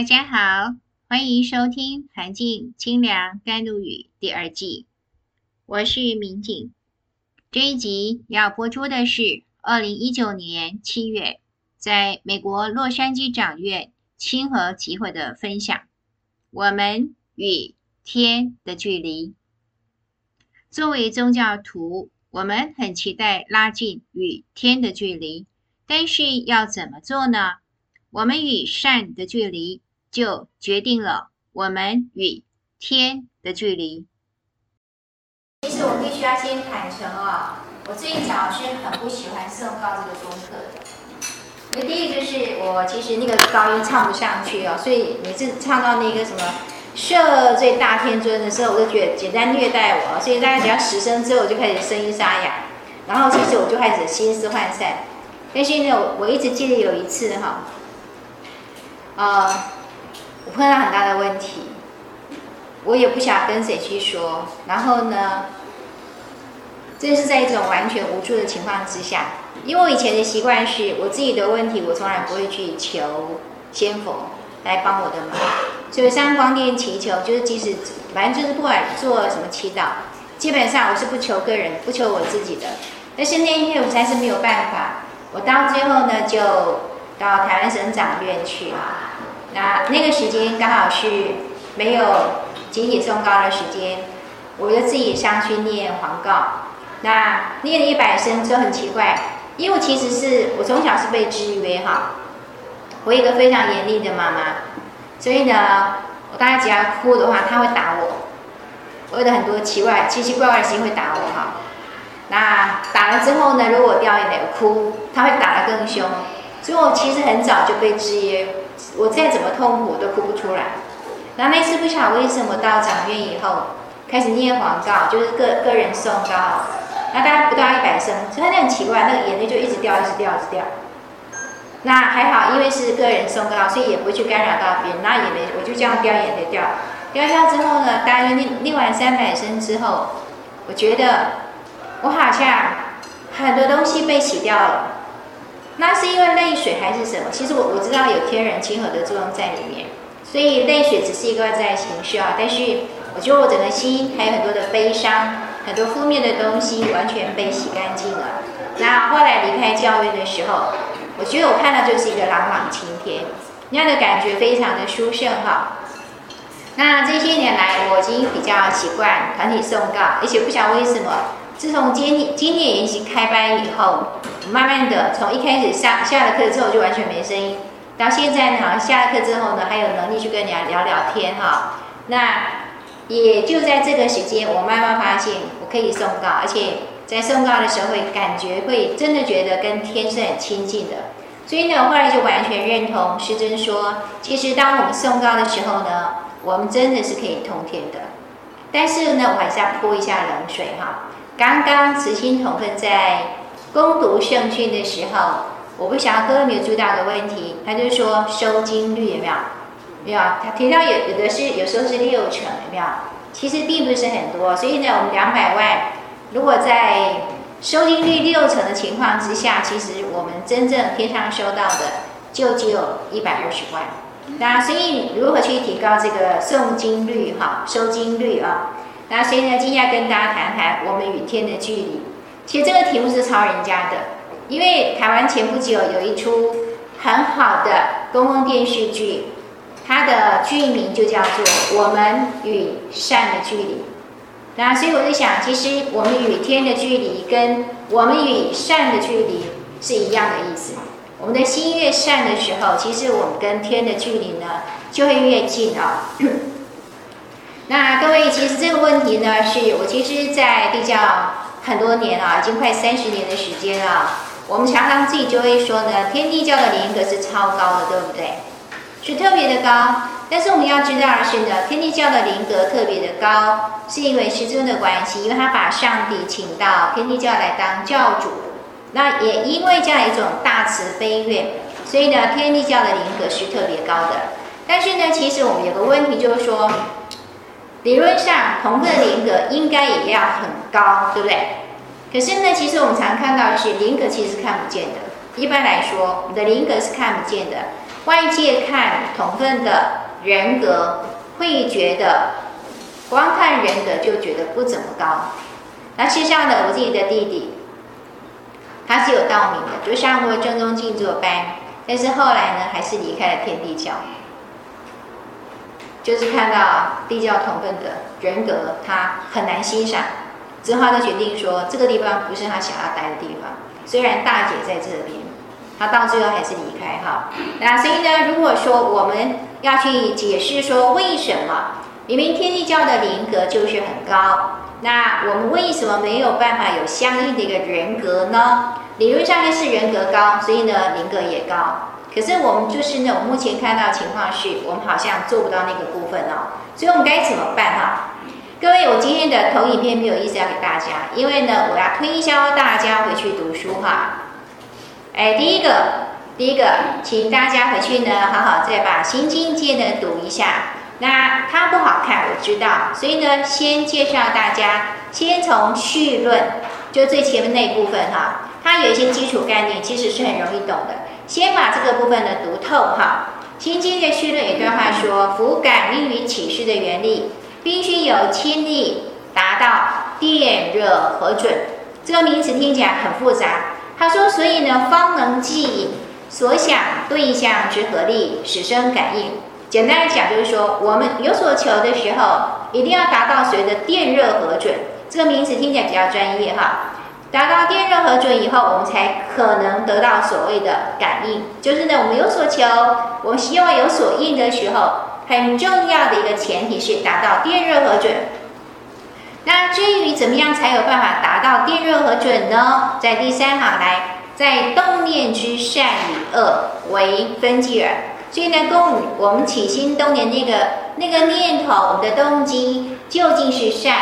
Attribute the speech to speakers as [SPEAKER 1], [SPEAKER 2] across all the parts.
[SPEAKER 1] 大家好，欢迎收听《环境清凉甘露语》第二季，我是民警。这一集要播出的是二零一九年七月在美国洛杉矶长院亲和集会的分享。我们与天的距离。作为宗教徒，我们很期待拉近与天的距离，但是要怎么做呢？我们与善的距离，就决定了我们与天的距离。
[SPEAKER 2] 其实我必须要先坦诚啊、哦，我最早是很不喜欢诵告这个功课的。因为第一个就是我其实那个高音唱不上去哦，所以每次唱到那个什么“赦罪大天尊”的时候，我就觉得简单虐待我，所以大概只要十声之后，我就开始声音沙哑，然后其实我就开始心思涣散。但是呢，我我一直记得有一次哈，呃。我碰到很大的问题，我也不想跟谁去说。然后呢，这是在一种完全无助的情况之下，因为我以前的习惯是我自己的问题，我从来不会去求仙佛来帮我的忙。所以上光殿祈求，就是即使反正就是不管做什么祈祷，基本上我是不求个人，不求我自己的。但是那一天我实在是没有办法，我到最后呢，就到台湾省长院去。那那个时间刚好是没有集体诵高的时间，我就自己上去念黄告。那念了一百声之后很奇怪，因为其实是我从小是被制约哈，我有一个非常严厉的妈妈，所以呢，我大家只要哭的话，她会打我。我有很多奇怪、奇奇怪怪的事情会打我哈。那打了之后呢，如果掉眼泪哭，她会打得更凶。所以我其实很早就被制约。我再怎么痛苦，我都哭不出来。然后那次不晓得为什么到长院以后，开始念黄告，就是个个人诵誥，那大概不到一百声，所以那很奇怪，那个眼泪就一直掉，一直掉，一直掉。那还好，因为是个人诵誥，所以也不会去干扰到别人，那也没，我就这样掉眼泪掉，掉掉之后呢，大约念念完三百声之后，我觉得我好像很多东西被洗掉了。那是因为泪水还是什么？其实我我知道有天人亲和的作用在里面，所以泪水只是一个外在情绪啊。但是我觉得我整个心还有很多的悲伤，很多负面的东西完全被洗干净了。那后来离开教院的时候，我觉得我看到就是一个朗朗晴天，那样的感觉非常的殊胜哈。那这些年来我已经比较习惯团体送告，而且不晓得为什么。自从今年今天研习开班以后，慢慢的从一开始下下了课之后就完全没声音，到现在呢，好像下了课之后呢，还有能力去跟人家聊聊天哈。那也就在这个时间，我慢慢发现我可以诵誥，而且在诵誥的时候会感觉会真的觉得跟天是很亲近的。所以呢，我后来就完全认同师尊说，其实当我们诵誥的时候呢，我们真的是可以通天的。但是呢，我还是要泼一下冷水哈。刚刚慈心同奋在攻读圣训的时候，我不晓得各位有没有注意到个问题，他就说收金率有没有？没有，他提到有有的是有时候是六成有没有？其实并不是很多，所以呢，我们两百万如果在收金率六成的情况之下，其实我们真正天上收到的就只有一百二十万。那所以如何去提高这个送金率哈？收金率啊？那所以呢，今天要跟大家谈谈我们与天的距离。其实这个题目是抄人家的，因为台湾前不久有一出很好的公共电视剧，它的剧名就叫做《我们与善的距离》。那所以我就想，其实我们与天的距离跟我们与善的距离是一样的意思。我们的心越善的时候，其实我们跟天的距离呢就会越近啊。那各位，其实这个问题呢，是我其实，在地教很多年了，已经快三十年的时间了。我们常常自己就会说呢，天地教的灵格是超高的，对不对？是特别的高。但是我们要知道的是呢，天地教的灵格特别的高，是因为师尊的关系，因为他把上帝请到天地教来当教主。那也因为这样一种大慈悲愿，所以呢，天地教的灵格是特别高的。但是呢，其实我们有个问题就是说。理论上，同奋的灵格应该也要很高，对不对？可是呢，其实我们常看到的是灵格其实看不见的。一般来说，你的灵格是看不见的。外界看同分的人格，会觉得光看人格就觉得不怎么高。那事实上呢，我自己的弟弟，他是有道明的，就上过正宗静坐班，但是后来呢，还是离开了天地教。就是看到地教同分的人格，他很难欣赏，之后他决定说，这个地方不是他想要待的地方。虽然大姐在这边，他到最后还是离开哈。那所以呢，如果说我们要去解释说为什么明明天地教的灵格就是很高，那我们为什么没有办法有相应的一个人格呢？理论上呢是人格高，所以呢灵格也高。可是我们就是呢，我目前看到情况是我们好像做不到那个部分哦，所以我们该怎么办哈？各位，我今天的投影片没有意思要给大家，因为呢，我要推销大家回去读书哈。哎，第一个，第一个，请大家回去呢，好好再把《新境界》呢读一下。那它不好看，我知道，所以呢，先介绍大家，先从序论，就最前面那一部分哈，它有一些基础概念，其实是很容易懂的。先把这个部分呢读透哈。新经的序论有一段话说：“夫感应与启示的原理，必须由亲力达到电热和准。”这个名词听起来很复杂。他说：“所以呢，方能即引所想对象之合力，使生感应。简单来讲，就是说我们有所求的时候，一定要达到所谓的电热和准。这个名词听起来比较专业哈。”达到电热核准以后，我们才可能得到所谓的感应。就是呢，我们有所求，我们希望有所应的时候，很重要的一个前提是达到电热核准。那至于怎么样才有办法达到电热核准呢？在第三行来，在动念之善与恶为分际耳。所以呢，供我们起心动念那个那个念头，我们的动机究竟是善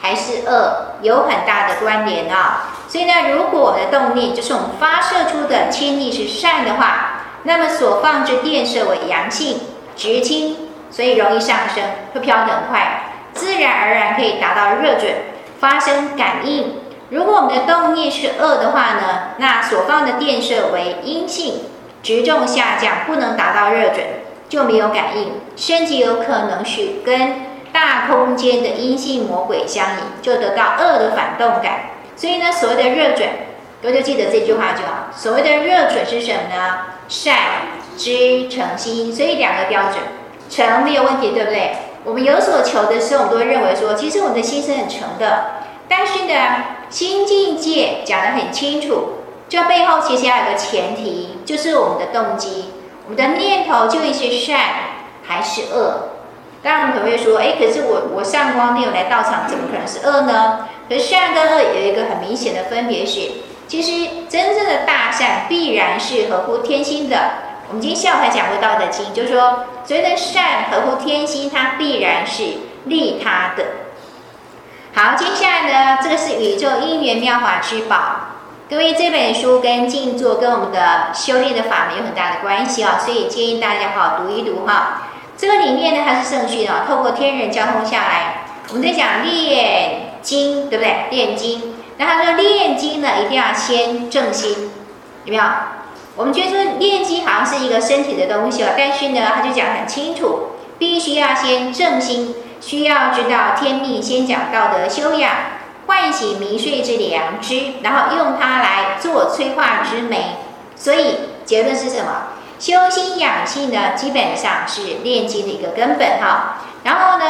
[SPEAKER 2] 还是恶，有很大的关联啊。所以呢，如果我们的动力就是我们发射出的氢力是善的话，那么所放置电射为阳性、直氢，所以容易上升，会飘得很快，自然而然可以达到热准，发生感应。如果我们的动力是恶的话呢，那所放的电射为阴性、直重下降，不能达到热准，就没有感应，身体有可能是跟大空间的阴性魔鬼相引，就得到恶的反动感。所以呢，所谓的热准，各位就记得这句话就好。所谓的热准是什么呢？善知诚心，所以两个标准，诚没有问题，对不对？我们有所求的时候，我们都会认为说，其实我们的心是很诚的。但是呢，新境界讲得很清楚，这背后其实要有个前提，就是我们的动机，我们的念头究竟是善还是恶？当然，我们可能会说，哎，可是我我上光没有来到场，怎么可能是恶呢？可是善跟恶有一个很明显的分别是，其实真正的大善必然是合乎天心的。我们今天下午还讲过《道德经》，就是说，所谓的善合乎天心，它必然是利他的。好，接下来呢，这个是宇宙因缘妙法之宝。各位，这本书跟静坐跟我们的修炼的法门有很大的关系啊，所以建议大家好好读一读哈。这个里面呢，它是圣训啊，透过天人交通下来，我们在讲练。经对不对？炼经，那他说炼经呢，一定要先正心，有没有？我们觉得说炼经好像是一个身体的东西哦，但是呢，他就讲很清楚，必须要先正心，需要知道天命，先讲道德修养，唤醒迷睡之良知，然后用它来做催化之媒。所以结论是什么？修心养性呢，基本上是炼金的一个根本哈。然后呢，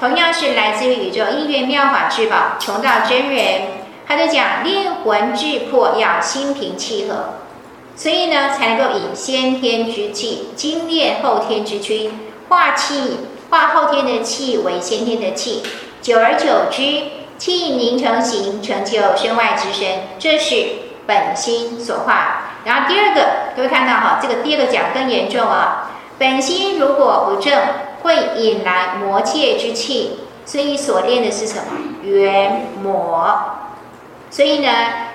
[SPEAKER 2] 同样是来自于宇宙因缘妙法之宝穷道真人，他就讲炼魂质魄要心平气和，所以呢才能够以先天之气精炼后天之躯，化气化后天的气为先天的气，久而久之气凝成形，成就身外之身，这是本心所化。然后第二个，各位看到哈，这个第二个讲更严重啊，本心如果不正。会引来魔界之气，所以所练的是什么？元魔。所以呢，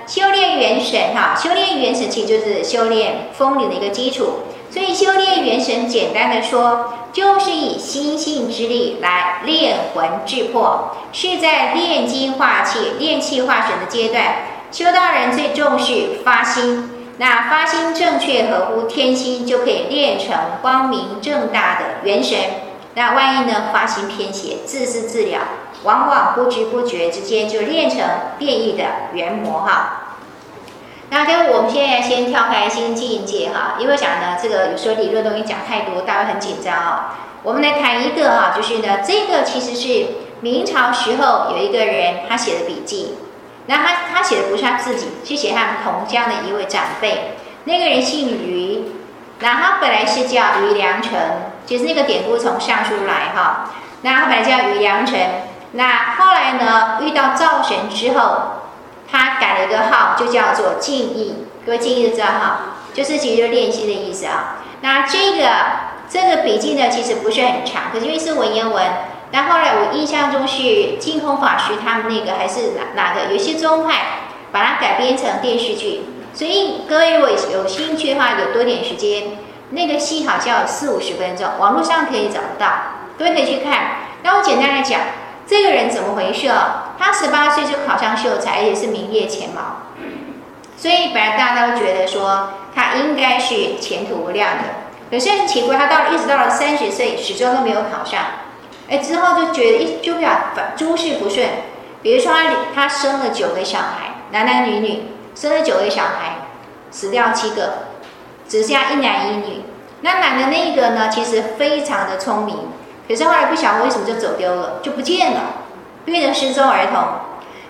[SPEAKER 2] 修炼元神哈，修炼元神其实就是修炼风灵的一个基础。所以修炼元神，简单的说，就是以心性之力来炼魂制魄，是在炼精化气、炼气化神的阶段。修道人最重视发心，那发心正确，合乎天心，就可以练成光明正大的元神。那万一呢，发心偏邪，自私自了，往往不知不觉之间就练成变异的元魔哈。那跟我们现在先跳开，先进一阶哈，因为讲呢，这个有时候理论东西讲太多，大家很紧张哦。我们来谈一个哈，就是呢，这个其实是明朝时候有一个人他写的笔记。那他他写的不是他自己，是写他们同乡的一位长辈。那个人姓于，那他本来是叫于良辰，就是那个典故从上书来哈。那他本来叫于良辰，那后来呢，遇到赵神之后，他改了一个号，就叫做敬意。各位敬意知道哈，就是其实就是练习的意思啊。那这个这个笔记呢，其实不是很长，可是因为是文言文。但后来我印象中是净空法师他们那个还是哪哪个？有些宗派把它改编成电视剧，所以各位如果有兴趣的话，有多点时间，那个戏好像有四五十分钟，网络上可以找得到，各位可以去看。那我简单来讲，这个人怎么回事哦？他十八岁就考上秀才，而且是名列前茅，所以本来大家都觉得说他应该是前途无量的。可是很奇怪，他到了一直到了三十岁，始终都没有考上。哎，之后就觉得一就比较反诸事不顺，比如说他他生了九个小孩，男男女女，生了九个小孩，死掉七个，只剩下一男一女。那男的那个呢，其实非常的聪明，可是后来不晓得为什么就走丢了，就不见了，变成失踪儿童。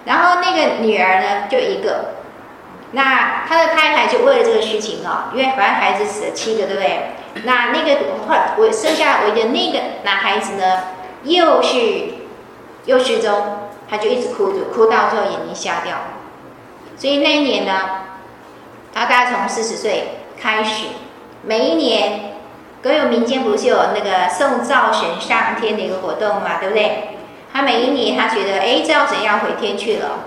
[SPEAKER 2] 然后那个女儿呢，就一个。那他的太太就为了这个事情啊、哦，因为反正孩子死了七个，对不对？那那个后我生下我的那个男孩子呢？又是又失踪，他就一直哭着，哭到最后眼睛瞎掉。所以那一年呢，他大概从四十岁开始，每一年，各有民间不是有那个送灶神上天的一个活动嘛，对不对？他每一年他觉得，哎，灶神要回天去了，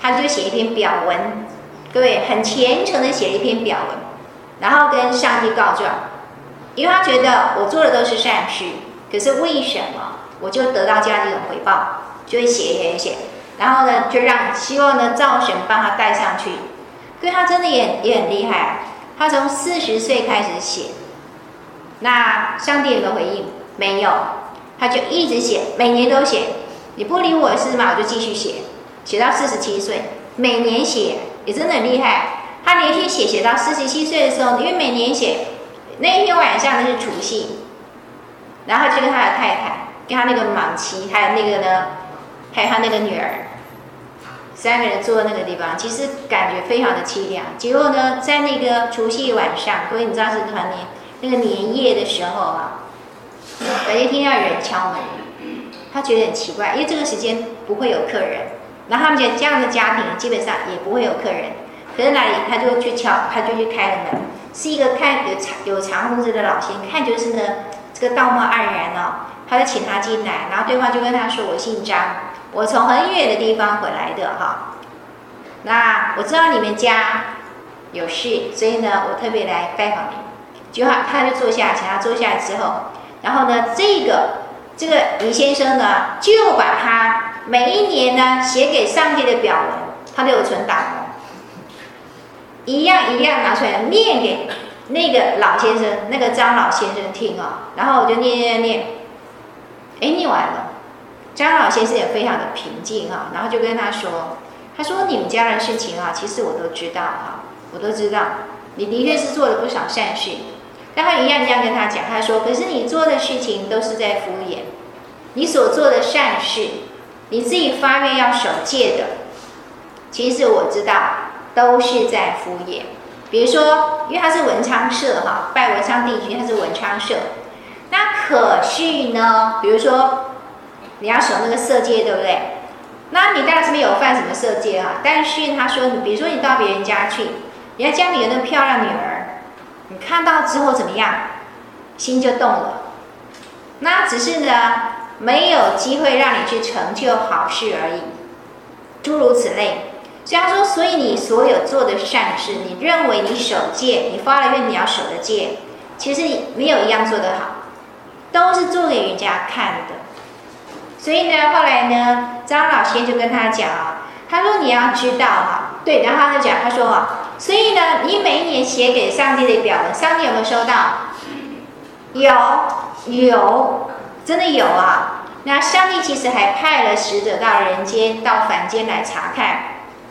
[SPEAKER 2] 他就写一篇表文，各位很虔诚的写了一篇表文，然后跟上帝告状，因为他觉得我做的都是善事，可是为什么？我就得到这样一种回报，就会写写写，然后呢，就让希望呢灶神帮他带上去。所以他真的也也很厉害，他从四十岁开始写，那上帝有没有回应？没有，他就一直写，每年都写。你不理我是吗？我就继续写，写到四十七岁，每年写也真的很厉害。他连续写写到四十七岁的时候，因为每年写，那一天晚上呢是除夕，然后就跟他的太太。跟他那个莽妻，还有那个呢，还有他那个女儿，三个人坐在那个地方，其实感觉非常的凄凉。结果呢，在那个除夕晚上，所以你知道是团年那个年夜的时候啊，感觉听到有人敲门，他觉得很奇怪，因为这个时间不会有客人。然后他们觉得这样的家庭基本上也不会有客人，可是哪里他就去敲，他就去开了门，是一个看有长有长胡子的老先生，看就是呢这个道貌岸然哦。他就请他进来，然后对方就跟他说：“我姓张，我从很远的地方回来的哈。那我知道你们家有事，所以呢，我特别来拜访你。”就他他就坐下，请他坐下来之后，然后呢，这个这个李先生呢，就把他每一年呢写给上帝的表文，他都有存档哦，一样一样拿出来念给那个老先生，那个张老先生听啊。然后我就念念念。哎，念完了，张老先生也非常的平静哈，然后就跟他说：“他说你们家的事情啊，其实我都知道哈，我都知道，你的确是做了不少善事。但他一样一样跟他讲，他说：可是你做的事情都是在敷衍，你所做的善事，你自己发愿要守戒的，其实我知道都是在敷衍。比如说，因为他是文昌社哈，拜文昌帝君，他是文昌社。”可是呢，比如说你要守那个色戒，对不对？那你当然是没有犯什么色戒啊。但是他说，你比如说你到别人家去，人家家里有那漂亮女儿，你看到之后怎么样？心就动了。那只是呢，没有机会让你去成就好事而已，诸如此类。所以说，所以你所有做的善事，你认为你守戒，你发了愿你要守的戒，其实你没有一样做得好。都是做给人家看的，所以呢，后来呢，张老先就跟他讲啊，他说你要知道哈，对，然后他就讲，他说啊，所以呢，你每一年写给上帝的表文，上帝有没有收到？有，有，真的有啊。那上帝其实还派了使者到人间、到凡间来查看。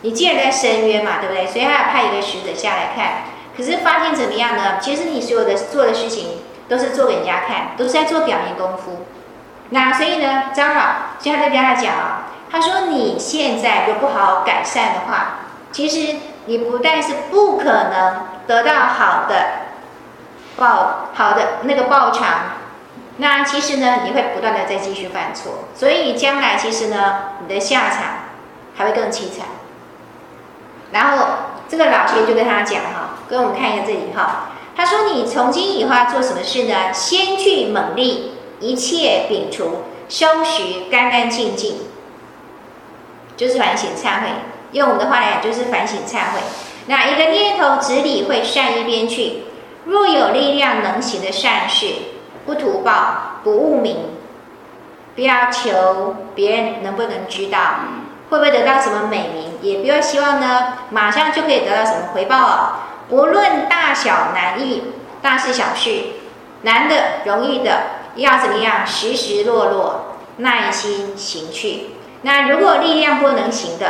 [SPEAKER 2] 你既然在深渊嘛，对不对？所以他要派一个使者下来看。可是发现怎么样呢？其实你所有的做的事情都是做给人家看，都是在做表面功夫。那所以呢，张老现在在跟他讲啊，他说你现在如果不好好改善的话，其实你不但是不可能得到好的报好的那个报偿，那其实呢，你会不断的再继续犯错，所以将来其实呢，你的下场还会更凄惨。然后这个老师就跟他讲哈，跟我们看一下这里哈，他说你从今以后要做什么事呢？先去猛力，一切摒除，收拾干干净净，就是反省忏悔。用我们的话来讲，就是反省忏悔。那一个念头只理会善一边去，若有力量能行的善事，不图报，不务名，不要求别人能不能知道。会不会得到什么美名？也不要希望呢，马上就可以得到什么回报哦！不论大小难易，大事小事，难的容易的，要怎么样？时时落落，耐心行去。那如果力量不能行的，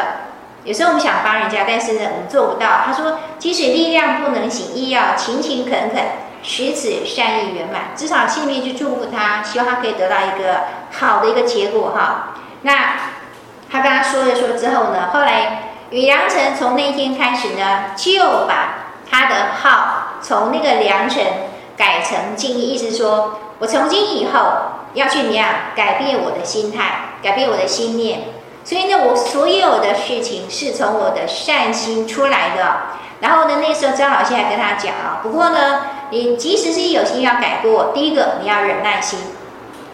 [SPEAKER 2] 有时候我们想帮人家，但是呢，我们做不到。他说，即使力量不能行，亦要勤勤恳恳，使此善意圆满。至少心里面去祝福他，希望他可以得到一个好的一个结果哈。那。他跟他说了说之后呢，后来宇良辰从那天开始呢，就把他的号从那个良辰改成静意，意思说我从今以后要去怎样改变我的心态，改变我的心念。所以呢，我所有的事情是从我的善心出来的。然后呢，那时候张老师还跟他讲啊，不过呢，你即使是有心要改过，第一个你要忍耐心，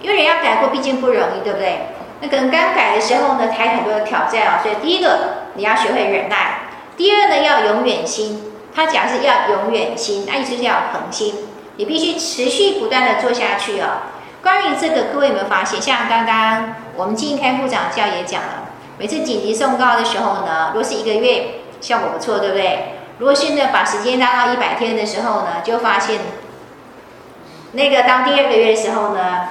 [SPEAKER 2] 因为人要改过毕竟不容易，对不对？那可能刚改的时候呢，还有很多的挑战啊，所以第一个你要学会忍耐，第二呢要永远心，他讲是要永远心，那意思是要恒心，你必须持续不断的做下去啊。关于这个，各位有没有发现？像刚刚我们经开副长教也讲了，每次紧急送告的时候呢，如果是一个月效果不错，对不对？如果现在把时间拉到一百天的时候呢，就发现那个当第二个月的时候呢。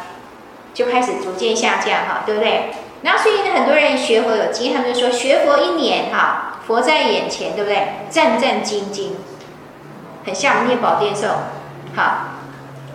[SPEAKER 2] 就开始逐渐下降哈，对不对？然后所以呢，很多人学佛有经验，他们就说学佛一年哈，佛在眼前，对不对？战战兢兢，很像念宝殿颂，好，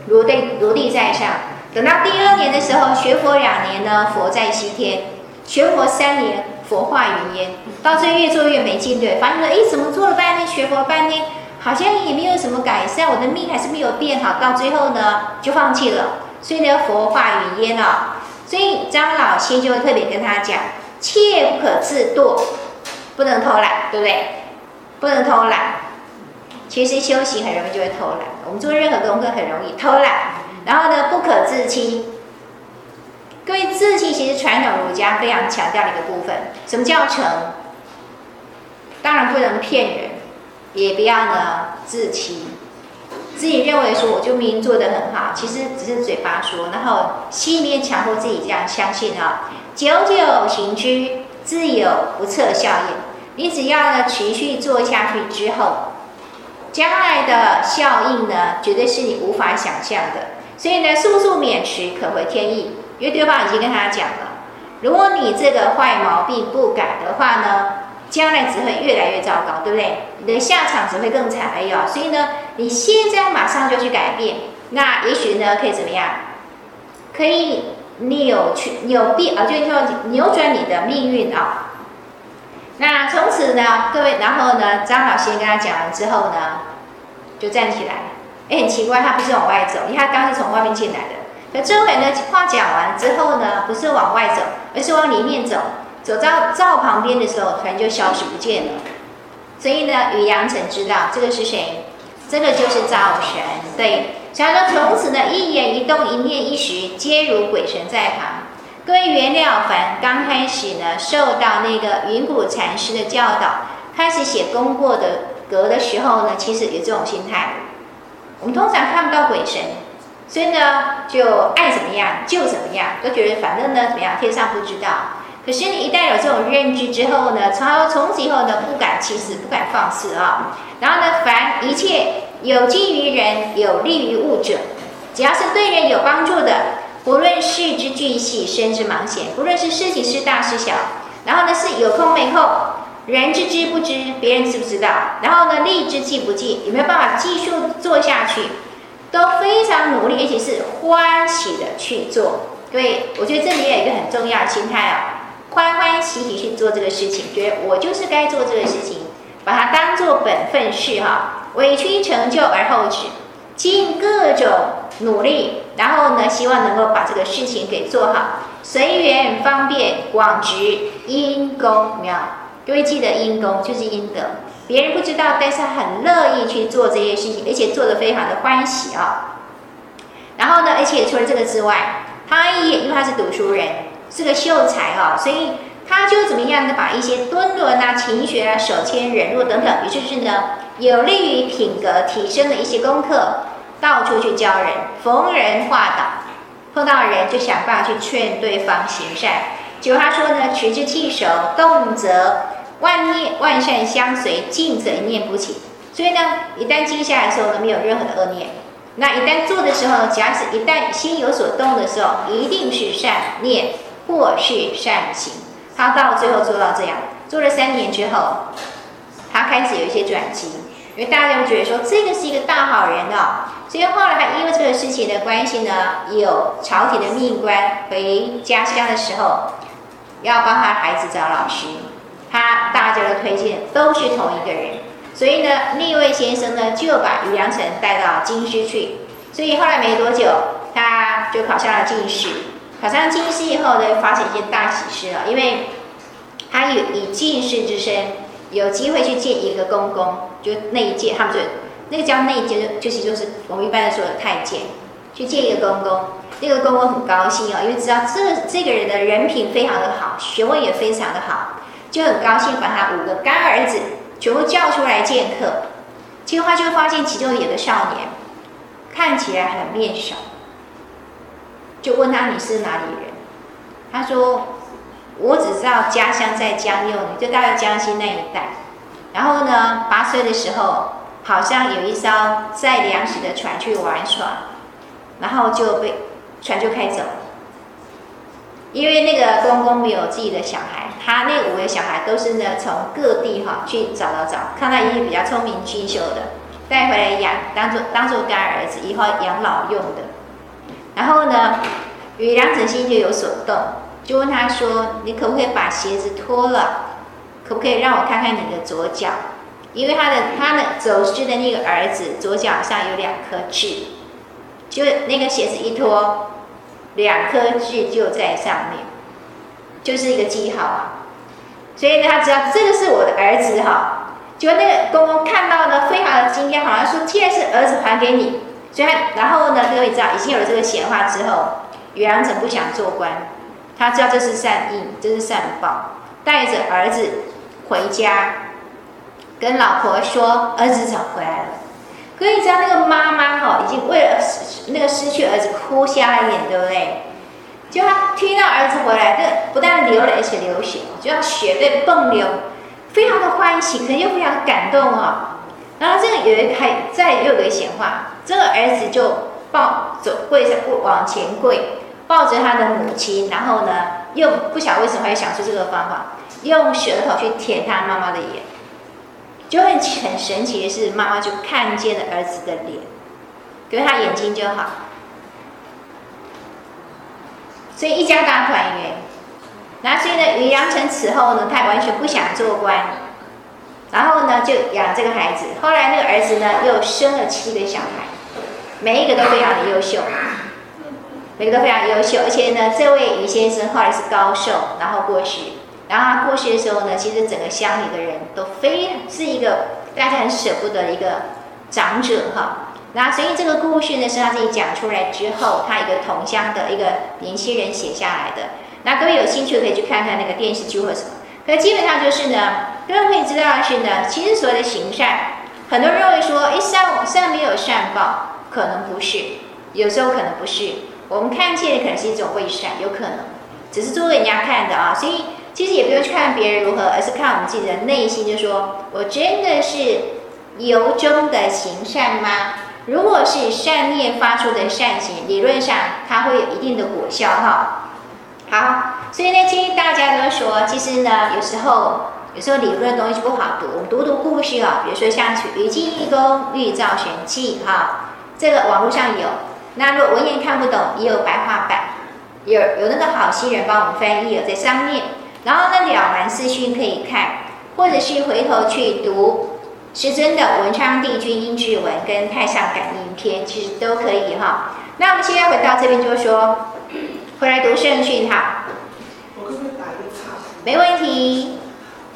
[SPEAKER 2] 如对如地在上。等到第二年的时候，学佛两年呢，佛在西天；学佛三年，佛化云烟。到最后越做越没劲，对，发现说，哎，怎么做了半天，学佛半天，好像也没有什么改善，我的命还是没有变好。到最后呢，就放弃了。所以呢，佛化云烟了，所以张老先就特别跟他讲，切不可自堕，不能偷懒，对不对？不能偷懒。其实修行很容易就会偷懒，我们做任何功课很容易偷懒。然后呢，不可自欺。各位，自欺其实传统儒家非常强调的一个部分。什么叫诚？当然不能骗人，也不要呢自欺。自己认为说我就明明做得很好，其实只是嘴巴说，然后心里面强迫自己这样相信啊。久久行之，自有不测效应。你只要呢持续做下去之后，将来的效应呢，绝对是你无法想象的。所以呢，速速免迟，可回天意。因为对方已经跟他讲了，如果你这个坏毛病不改的话呢，将来只会越来越糟糕，对不对？你的下场只会更惨而已哦。所以呢，你现在马上就去改变，那也许呢，可以怎么样？可以扭曲、扭变啊，就是说扭转你的命运啊。那从此呢，各位，然后呢，张老师跟他讲完之后呢，就站起来。哎，很奇怪，他不是往外走，因为他刚是从外面进来的。可周围呢，话讲完之后呢，不是往外走，而是往里面走。走到灶旁边的时候，突然就消失不见了。所以呢，于良辰知道这个是谁？这个就是灶神。对，所以说从此呢，一言一动、一念一时，皆如鬼神在旁。各位袁了凡刚开始呢，受到那个云谷禅师的教导，开始写功过的格的时候呢，其实有这种心态。我们通常看不到鬼神，所以呢，就爱怎么样就怎么样，都觉得反正呢怎么样，天上不知道。可是你一旦有这种认知之后呢，从从此以后呢，不敢轻视，不敢放肆啊。然后呢，凡一切有利于人、有利于物者，只要是对人有帮助的，不论事之巨细、身之忙浅，不论是事情是大是小，然后呢是有空没空，人知之不知，别人知不知道，然后呢力之尽不尽，有没有办法继续做下去，都非常努力，而且是欢喜的去做。各位，我觉得这里有一个很重要的心态哦。欢欢喜喜去做这个事情，觉得我就是该做这个事情，把它当做本分事哈，委屈成就而后止，尽各种努力，然后呢，希望能够把这个事情给做好，随缘方便广植因功妙。各位记得因功就是因德，别人不知道，但是很乐意去做这些事情，而且做得非常的欢喜啊。然后呢，而且除了这个之外，他也因为他是读书人。是个秀才哈、所以他就怎么样的把一些敦伦啊、勤学啊、守谦忍辱等等，也就是呢，有利于品格提升的一些功课，到处去教人，逢人化导，碰到人就想办法去劝对方行善。就他说呢，持之气守，动则万念万善相随，静则一念不起。所以呢，一旦静下来的时候呢，没有任何的恶念。那一旦做的时候，假使一旦心有所动的时候，一定是善念。或是善行，他到最后做到这样，做了三年之后，他开始有一些转机，因为大家都觉得说这个是一个大好人哦，所以后来他因为这个事情的关系呢，有朝廷的命官回家乡的时候，要帮他孩子找老师，他大家的推荐都是同一个人，所以呢，那位先生呢就把于良辰带到京师去，所以后来没多久，他就考上了进士。考上进士以后呢，发生一件大喜事了，因为他有以进士之身，有机会去见一个公公，就内监，他们就那个叫内监，就是就是我们一般说的太监，去见一个公公，那个公公很高兴哦，因为知道这这个人的人品非常的好，学问也非常的好，就很高兴把他五个干儿子全部叫出来见客，结果他就发现其中有个少年，看起来很面熟。就问他，你是哪里人？他说，我只知道家乡在江右，就大概江西那一带。然后呢，八岁的时候好像有一艘载粮食的船去玩耍，然后就被船就开走。因为那个公公没有自己的小孩，他那五个小孩都是呢从各地哈去找找找，看到一些比较聪明俊秀的，带回来养，当做当做干儿子，以后养老用的。然后呢，于良辰心就有所动，就问他说：“你可不可以把鞋子脱了？可不可以让我看看你的左脚？因为他的他的走失的那个儿子左脚上有两颗痣，就那个鞋子一脱，两颗痣就在上面，就是一个记号啊。所以，他知道这个是我的儿子哈。就那个公公看到呢，非常的惊讶，好像说：既然是儿子，还给你。”所以，然后呢，各位知道，已经有了这个显化之后，于良辰不想做官，他知道这是善意，这是善报，带着儿子回家，跟老婆说：“儿子找回来了。”各位知道，那个妈妈哈，已经为了那个失去儿子哭瞎了眼，对不对？就他听到儿子回来，这不但流泪，而且流血，就让血在迸流，非常的欢喜，可能又非常感动啊。然后这个有一还再又有个闲话，这个儿子就抱走跪下往前跪，抱着他的母亲，然后呢，又不晓得为什么会想出这个方法，用舌头去舔他妈妈的眼，就很很神奇的是，妈妈就看见了儿子的脸，给他眼睛就好，所以一家大团圆。那所以呢，于良辰此后呢，他完全不想做官。然后呢，就养这个孩子。后来那个儿子呢，又生了七个小孩，每一个都非常的优秀，每个都非常优秀。而且呢，这位于先生后来是高寿，然后过世。然后他过世的时候呢，其实整个乡里的人都非是一个大家很舍不得一个长者哈。那所以这个故事呢，是他自己讲出来之后，他一个同乡的一个年轻人写下来的。那各位有兴趣可以去看看那个电视剧或什么。可基本上就是呢。各位可以知道的是呢，其实所谓的行善，很多人认为说，哎，善善没有善报，可能不是，有时候可能不是。我们看见的可能是一种伪善，有可能，只是做给人家看的啊。所以其实也不用去看别人如何，而是看我们自己的内心，就说我真的是由衷的行善吗？如果是善念发出的善行，理论上它会有一定的果效哈。好，所以呢，建议大家都说，其实呢，有时候有时候理论的东西不好读，我们读读故事啊，比如说像“禹进一功，绿造玄器”哈，这个网络上有。那如果文言看不懂，也有白话版，有有那个好心人帮我们翻译了在上面。然后呢，了凡四训可以看，或者是回头去读师尊的《文昌帝君阴騭文》跟《太上感应篇》，其实都可以哈。那我们现在回到这边，就是说回来读圣训哈。
[SPEAKER 3] 我可不可以打一个岔？
[SPEAKER 2] 没问题。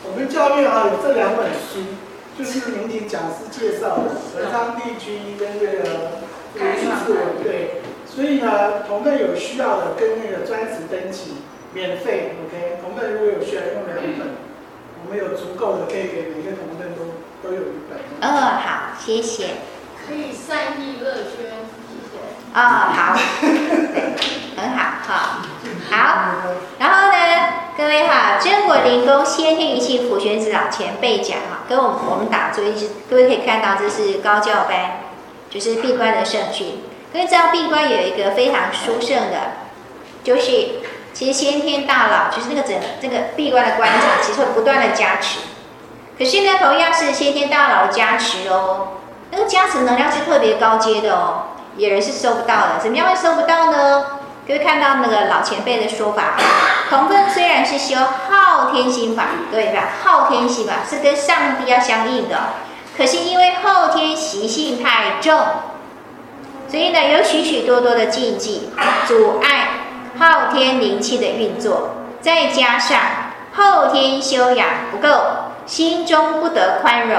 [SPEAKER 3] 我们教院啊有这两本书，就是明鼎讲师介绍的《文昌帝君》跟这个《阴騭文》对。所以呢，同奋有需要的跟那个专职登记。免费，OK。同奋如果有需要用两本，我们有足够的，可以给每个同奋都都有一本。
[SPEAKER 2] 哦，好，谢谢。
[SPEAKER 4] 可以善意乐捐，谢谢。
[SPEAKER 2] 哦，好，很好，好，好。然后呢，各位哈，真果灵宫先天一气普玄子老前辈讲哈，跟我们我们打坐一直，各位可以看到这是高教班，就是闭关的圣训。各位知道闭关有一个非常殊胜的，就是。其实先天大佬就是那个整这个闭关的关卡，其实会不断的加持。可是呢，同样是先天大佬加持哦，那个加持能量是特别高阶的哦，有人是收不到的。怎么样会收不到呢？各位看到那个老前辈的说法，同奋虽然是修昊天心法，对吧？昊天心法是跟上帝要相应的，可是因为后天习性太重，所以呢，有许许多多的禁忌阻碍。昊天灵气的运作，再加上后天修养不够，心中不得宽容。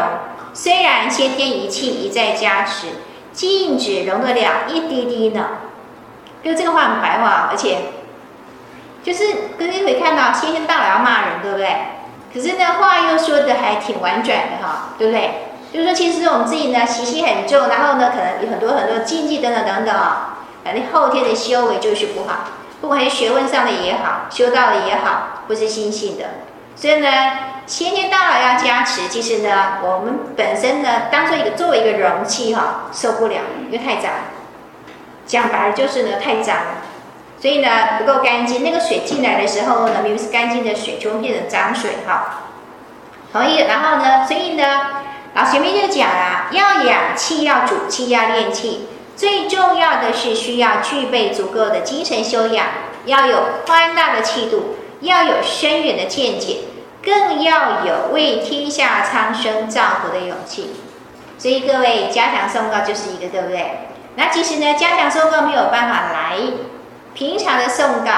[SPEAKER 2] 虽然先天一气一再加持，竟只容得了一滴滴呢。就这个话很白话，而且就是各位会看到先天大佬要骂人，对不对？可是呢，话又说的还挺婉转的哈，对不对？就是说，其实我们自己呢习气很重，然后呢可能有很多很多禁忌等等等等啊，反正后天的修为就是不好。不管是学问上的也好，修道的也好，不是心性的，所以呢，先天大佬要加持，其实呢，我们本身呢，当做一个作为一个容器哈，受不了，因为太脏。讲白了就是呢，太脏了，所以呢，不够干净。那个水进来的时候呢，明明是干净的水，就会变成脏水哈。同意。然后呢，所以呢，老前面就讲啊，要养气，要主气，要练气。最重要的是需要具备足够的精神修养，要有宽大的气度，要有深远的见解，更要有为天下苍生造福的勇气。所以各位加强送告就是一个，对不对？那其实呢，加强诵誥没有办法来，平常的诵誥，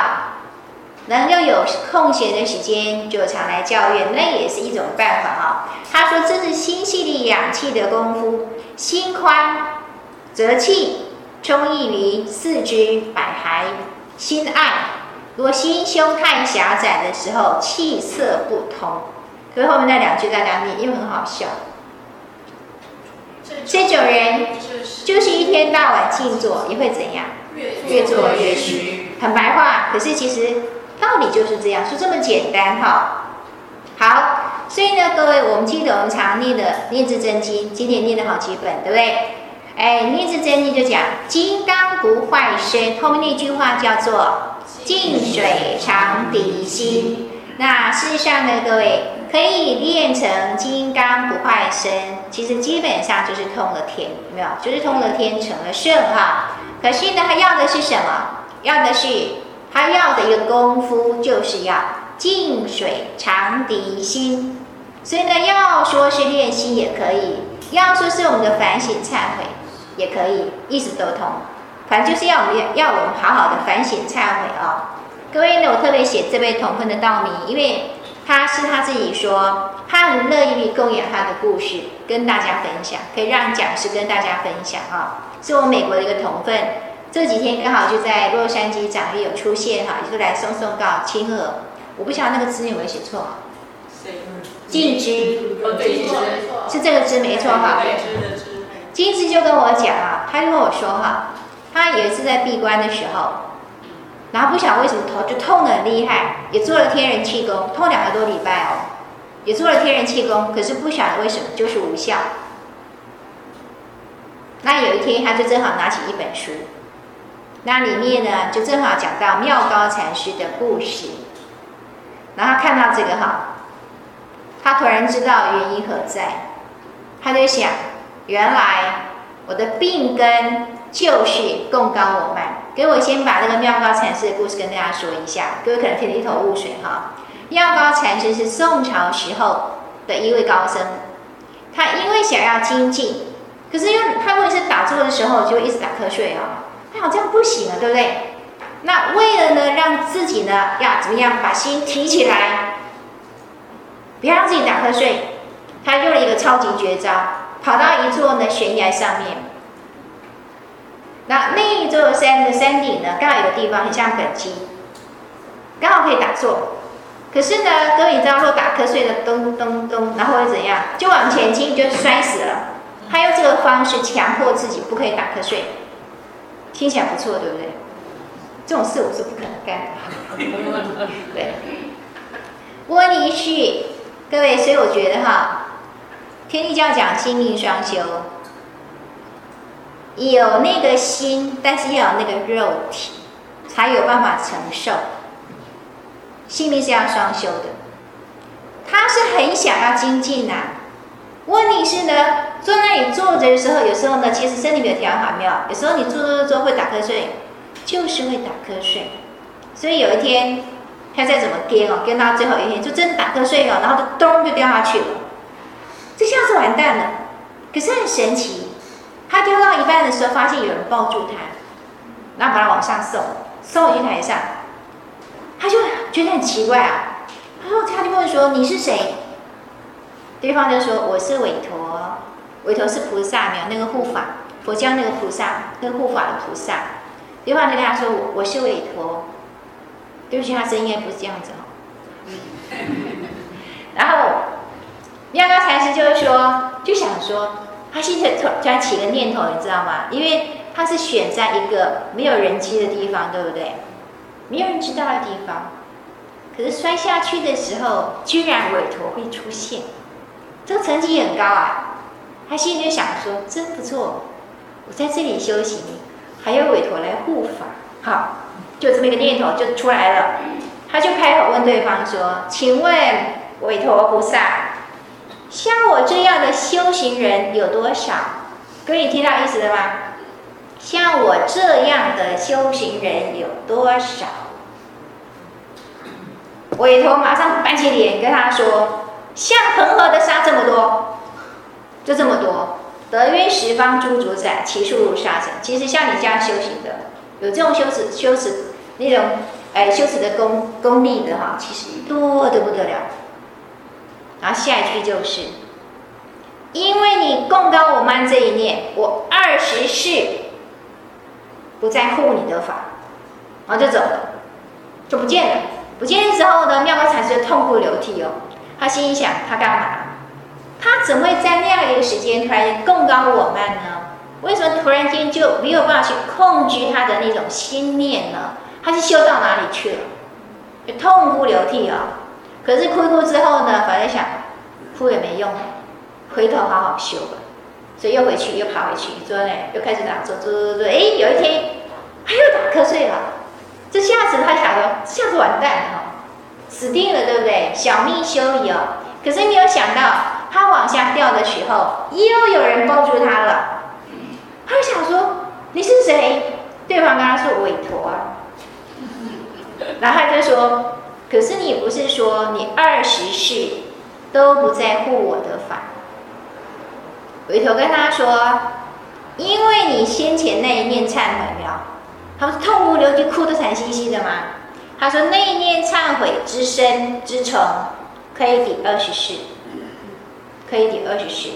[SPEAKER 2] 能够有空闲的时间就常来教院，那也是一种办法哈。他说这是心细的养气的功夫，心宽。则气充溢于四肢百骸，心暗。如果心胸太狭窄的时候，气色不通。所以后面那两句大家念，因为很好笑。这种人就是一天到晚静坐，也会怎样？越坐越虚。很白话，可是其实道理就是这样，说这么简单哈。好，所以呢，各位，我们记得我们常念的《念字真经》，今天念了好几本，对不对？哎，《念字真经》就讲“金刚不坏身”，后面那句话叫做“静水长涤心”。那事实上呢，各位可以练成金刚不坏身，其实基本上就是通了天，有没有？就是通了天，成了圣哈。可是呢，他要的是什么？要的是他要的一个功夫，就是要静水长涤心。所以呢，要说是练心也可以，要说是我们的反省忏悔。也可以，意思都通，反正就是要我们要我们好好的反省忏悔啊、各位呢，我特别写这位同奋的道名，因为他是他自己说，他很乐意供养他的故事跟大家分享，可以让讲师跟大家分享啊、哦！是我们美国的一个同分，这几天刚好就在洛杉矶掌业有出现哈，就来送送告清河，我不晓得那个字有没有写错，净知，
[SPEAKER 4] 哦对，
[SPEAKER 2] 是这个字没错哈。金枝就跟我讲啊，他就跟我说哈，他有一次在闭关的时候，然后不晓得为什么头就痛得很厉害，也做了天人气功，痛两个多礼拜哦，也做了天人气功，可是不晓得为什么就是无效。那有一天，他就正好拿起一本书，那里面呢就正好讲到妙高禅师的故事，然后看到这个哈，他突然知道原因何在，他就想，原来我的病根就是贡高我慢。给我先把这个妙高禅师的故事跟大家说一下，各位可能听得一头雾水哈。药高禅师是宋朝时候的一位高僧，他因为想要精进，可是因为他问题是打坐的时候就一直打瞌睡啊，他好像不行了，对不对？那为了呢让自己呢要怎么样把心提起来，不要让自己打瞌睡，他用了一个超级绝招，跑到一座呢悬崖上面。那那一座山的山顶呢，刚好有个地方很像畚箕，刚好可以打坐。可是呢，各位你知道说打瞌睡的咚咚咚，然后会怎样？就往前倾，就摔死了。他用这个方式强迫自己不可以打瞌睡，听起来不错，对不对？这种事我是不可能干的。对，问题是，各位，所以我觉得哈，天地教讲心命双修。有那个心，但是要有那个肉体，才有办法承受。性命是要双修的，他是很想要精进呐、问题是呢，坐那里坐着的时候，有时候呢，其实身体没有调好，没有。有时候你坐坐坐会打瞌睡，就是会打瞌睡。所以有一天，他再怎么颠哦，颠到最后一天，就真的打瞌睡了，然后就咚就掉下去了。这下子完蛋了。可是很神奇。他丢到一半的时候，发现有人抱住他，然后把他往上送，送回去台上。他就觉得很奇怪啊，他说：“他就问说，你是谁？”对方就说：“我是韦陀，韦陀是菩萨，没有那个护法，佛教那个菩萨，那个护法的菩萨。”对方就跟他说：“我我是韦陀。”对不起，他声音不是这样子哦。然后妙高禅师就是说，就想说。他现在突然起个念头，你知道吗？因为他是选在一个没有人机的地方，对不对？没有人知道的地方。可是摔下去的时候，居然韦陀会出现，这个成绩很高啊！他心里就想说，真不错，我在这里修行，还有韦陀来护法，好，就这么一个念头就出来了。他就开口问对方说：“请问韦陀菩萨？”像我这样的修行人有多少？各位听到意思了吗？像我这样的修行人有多少？韦陀马上板起脸跟他说：“像恒河的沙这么多，就这么多。得曰十方诸主宰，其数如沙尘。其实像你这样修行的，有这种修持、修持那种哎修持的功功力的哈，其实多得不得了。”然后下一句就是，因为你贡高我慢这一念，我二十世不再护你的法，然后就走了，就不见了。不见了之后呢，妙高禅师痛哭流涕哦。他心里想，他干嘛？他怎么会在那样一个时间突然贡高我慢呢？为什么突然间就没有办法去控制他的那种心念呢？他是修到哪里去了？就痛哭流涕啊、哦！可是哭一哭之后呢，反正想哭也没用，回头好好修吧。所以又回去，又爬回去，坐那又开始打坐，坐坐坐。哎，有一天他又打瞌睡了。这下子他想说，这下子完蛋了，死定了，对不对？小命休矣哦。可是没有想到，他往下掉的时候，又有人抱住他了。他想说，你是谁？对方跟他说韦陀啊。然后他就说。可是你不是说你二十世都不在乎我的法？韦陀跟他说，因为你先前那一念忏悔了，他不是痛哭流涕、哭得惨兮兮的吗？他说那一念忏悔之深之诚，可以抵二十世，可以抵二十世。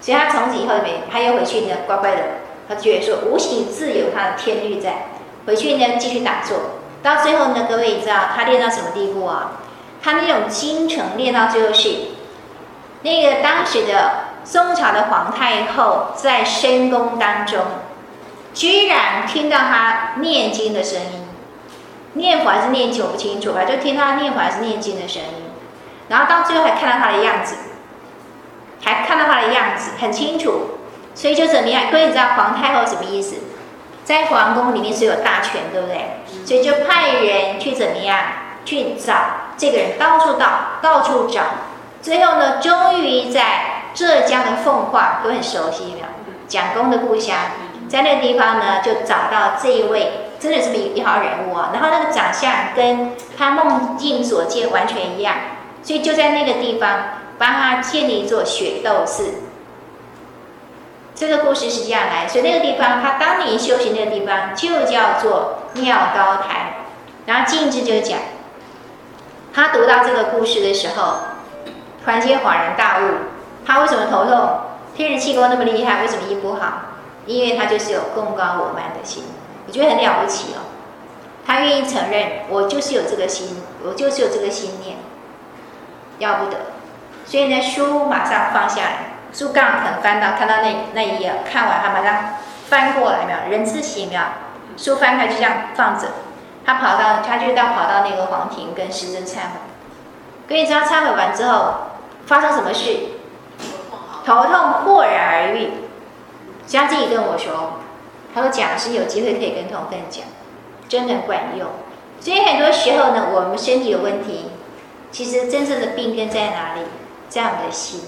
[SPEAKER 2] 所以他从此以后没，他又回去呢，乖乖的，他觉得说无形自有他的天律在，回去呢继续打坐。到最后呢，各位你知道他练到什么地步啊？他那种精诚练到最后是，那个当时的宋朝的皇太后在深宫当中，居然听到他念经的声音，念佛还是念经我不清楚吧，就听他念佛还是念经的声音，然后到最后还看到他的样子，还看到他的样子很清楚，所以就怎么样？各位你知道皇太后什么意思？在皇宫里面是有大权，对不对？所以就派人去怎么样？去找这个人，到处到，到处找，最后呢，终于在浙江的奉化，都很熟悉，没有？蒋公的故乡，在那个地方呢，就找到这一位，真的是一一号人物啊。然后那个长相跟他梦境所见完全一样，所以就在那个地方帮他建立一座雪窦寺。这个故事是这样来，所以那个地方他当年修行那个地方就叫做妙高台。然后静智就讲，他读到这个故事的时候，突然间恍然大悟，他为什么头痛？天人气功那么厉害，为什么医不好？因为他就是有共高我慢的心，我觉得很了不起哦。他愿意承认，我就是有这个心，我就是有这个心念，要不得。所以呢，书马上放下来，书杠很翻到，看到那那一页，看完他马上翻过来，没有人字形没有？书翻开就这样放着，他跑到，他就到跑到那个皇庭跟师尊忏悔。跟你知道忏悔完之后发生什么事？头痛豁然而愈，像自己跟我说，他说讲师有机会可以跟同奋讲，真的管用。所以很多时候呢，我们身体有问题，其实真正的病根在哪里？在我们的心。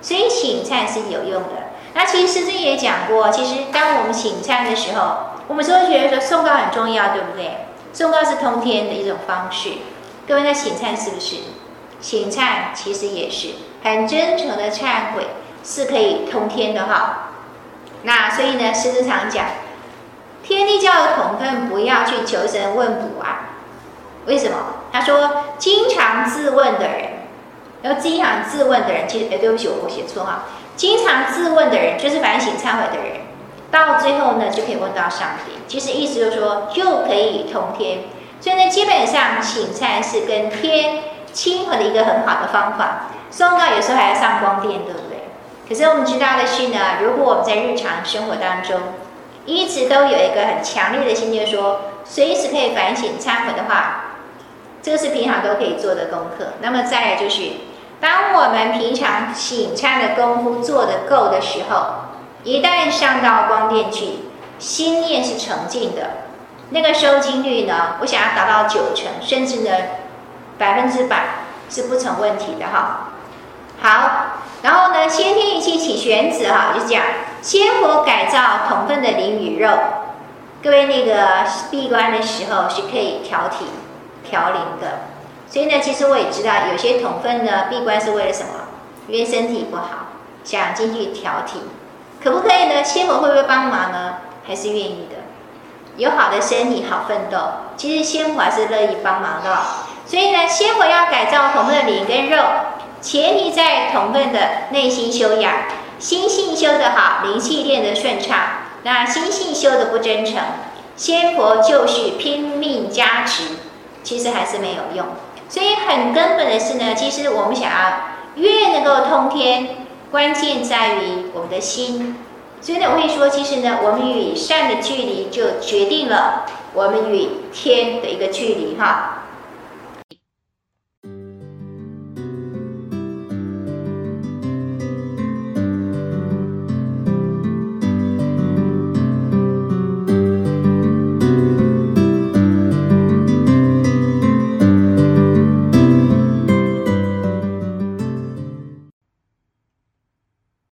[SPEAKER 2] 所以请忏是有用的。那其实师尊也讲过，其实当我们请忏的时候，我们说觉得说诵告很重要，对不对？诵告是通天的一种方式。各位，那请忏是不是？请忏其实也是很真诚的忏悔。是可以通天的哈，那所以呢，师父常讲，天地教的同分不要去求神问卜啊，为什么？他说，经常自问的人，然后经常自问的人，其实哎，对不起，我我写错哈，经常自问的人就是反省忏悔的人，到最后呢，就可以问到上帝。其实意思就是说，就可以通天。所以呢，基本上请忏是跟天亲和的一个很好的方法。诵誥有时候还要上光电，对不对？可是我们知道的是呢，如果我们在日常生活当中一直都有一个很强烈的心，就是说随时可以反省忏悔的话，这个是平常都可以做的功课。那么再来就是，当我们平常请忏的功夫做得够的时候，一旦上到光电去，心念是澄净的，那个收经率呢，我想要达到九成，甚至呢百分之百是不成问题的哈。好。然后呢，先天一气起玄子哈，就是讲仙佛改造同分的灵与肉。各位那个闭关的时候是可以调体、调灵的。所以呢，其实我也知道有些同分呢闭关是为了什么？因为身体不好，想进去调体，可不可以呢？仙佛会不会帮忙呢？还是愿意的。有好的身体，好奋斗，其实仙佛还是乐意帮忙的。所以呢，仙佛要改造同分的灵跟肉。前提在同奋的内心修养，心性修得好，灵气练得顺畅。那心性修得不真诚，仙佛就是拼命加持，其实还是没有用。所以很根本的是呢，其实我们想要越能够通天，关键在于我们的心。所以呢，我会说，其实呢，我们与善的距离就决定了我们与天的一个距离哈。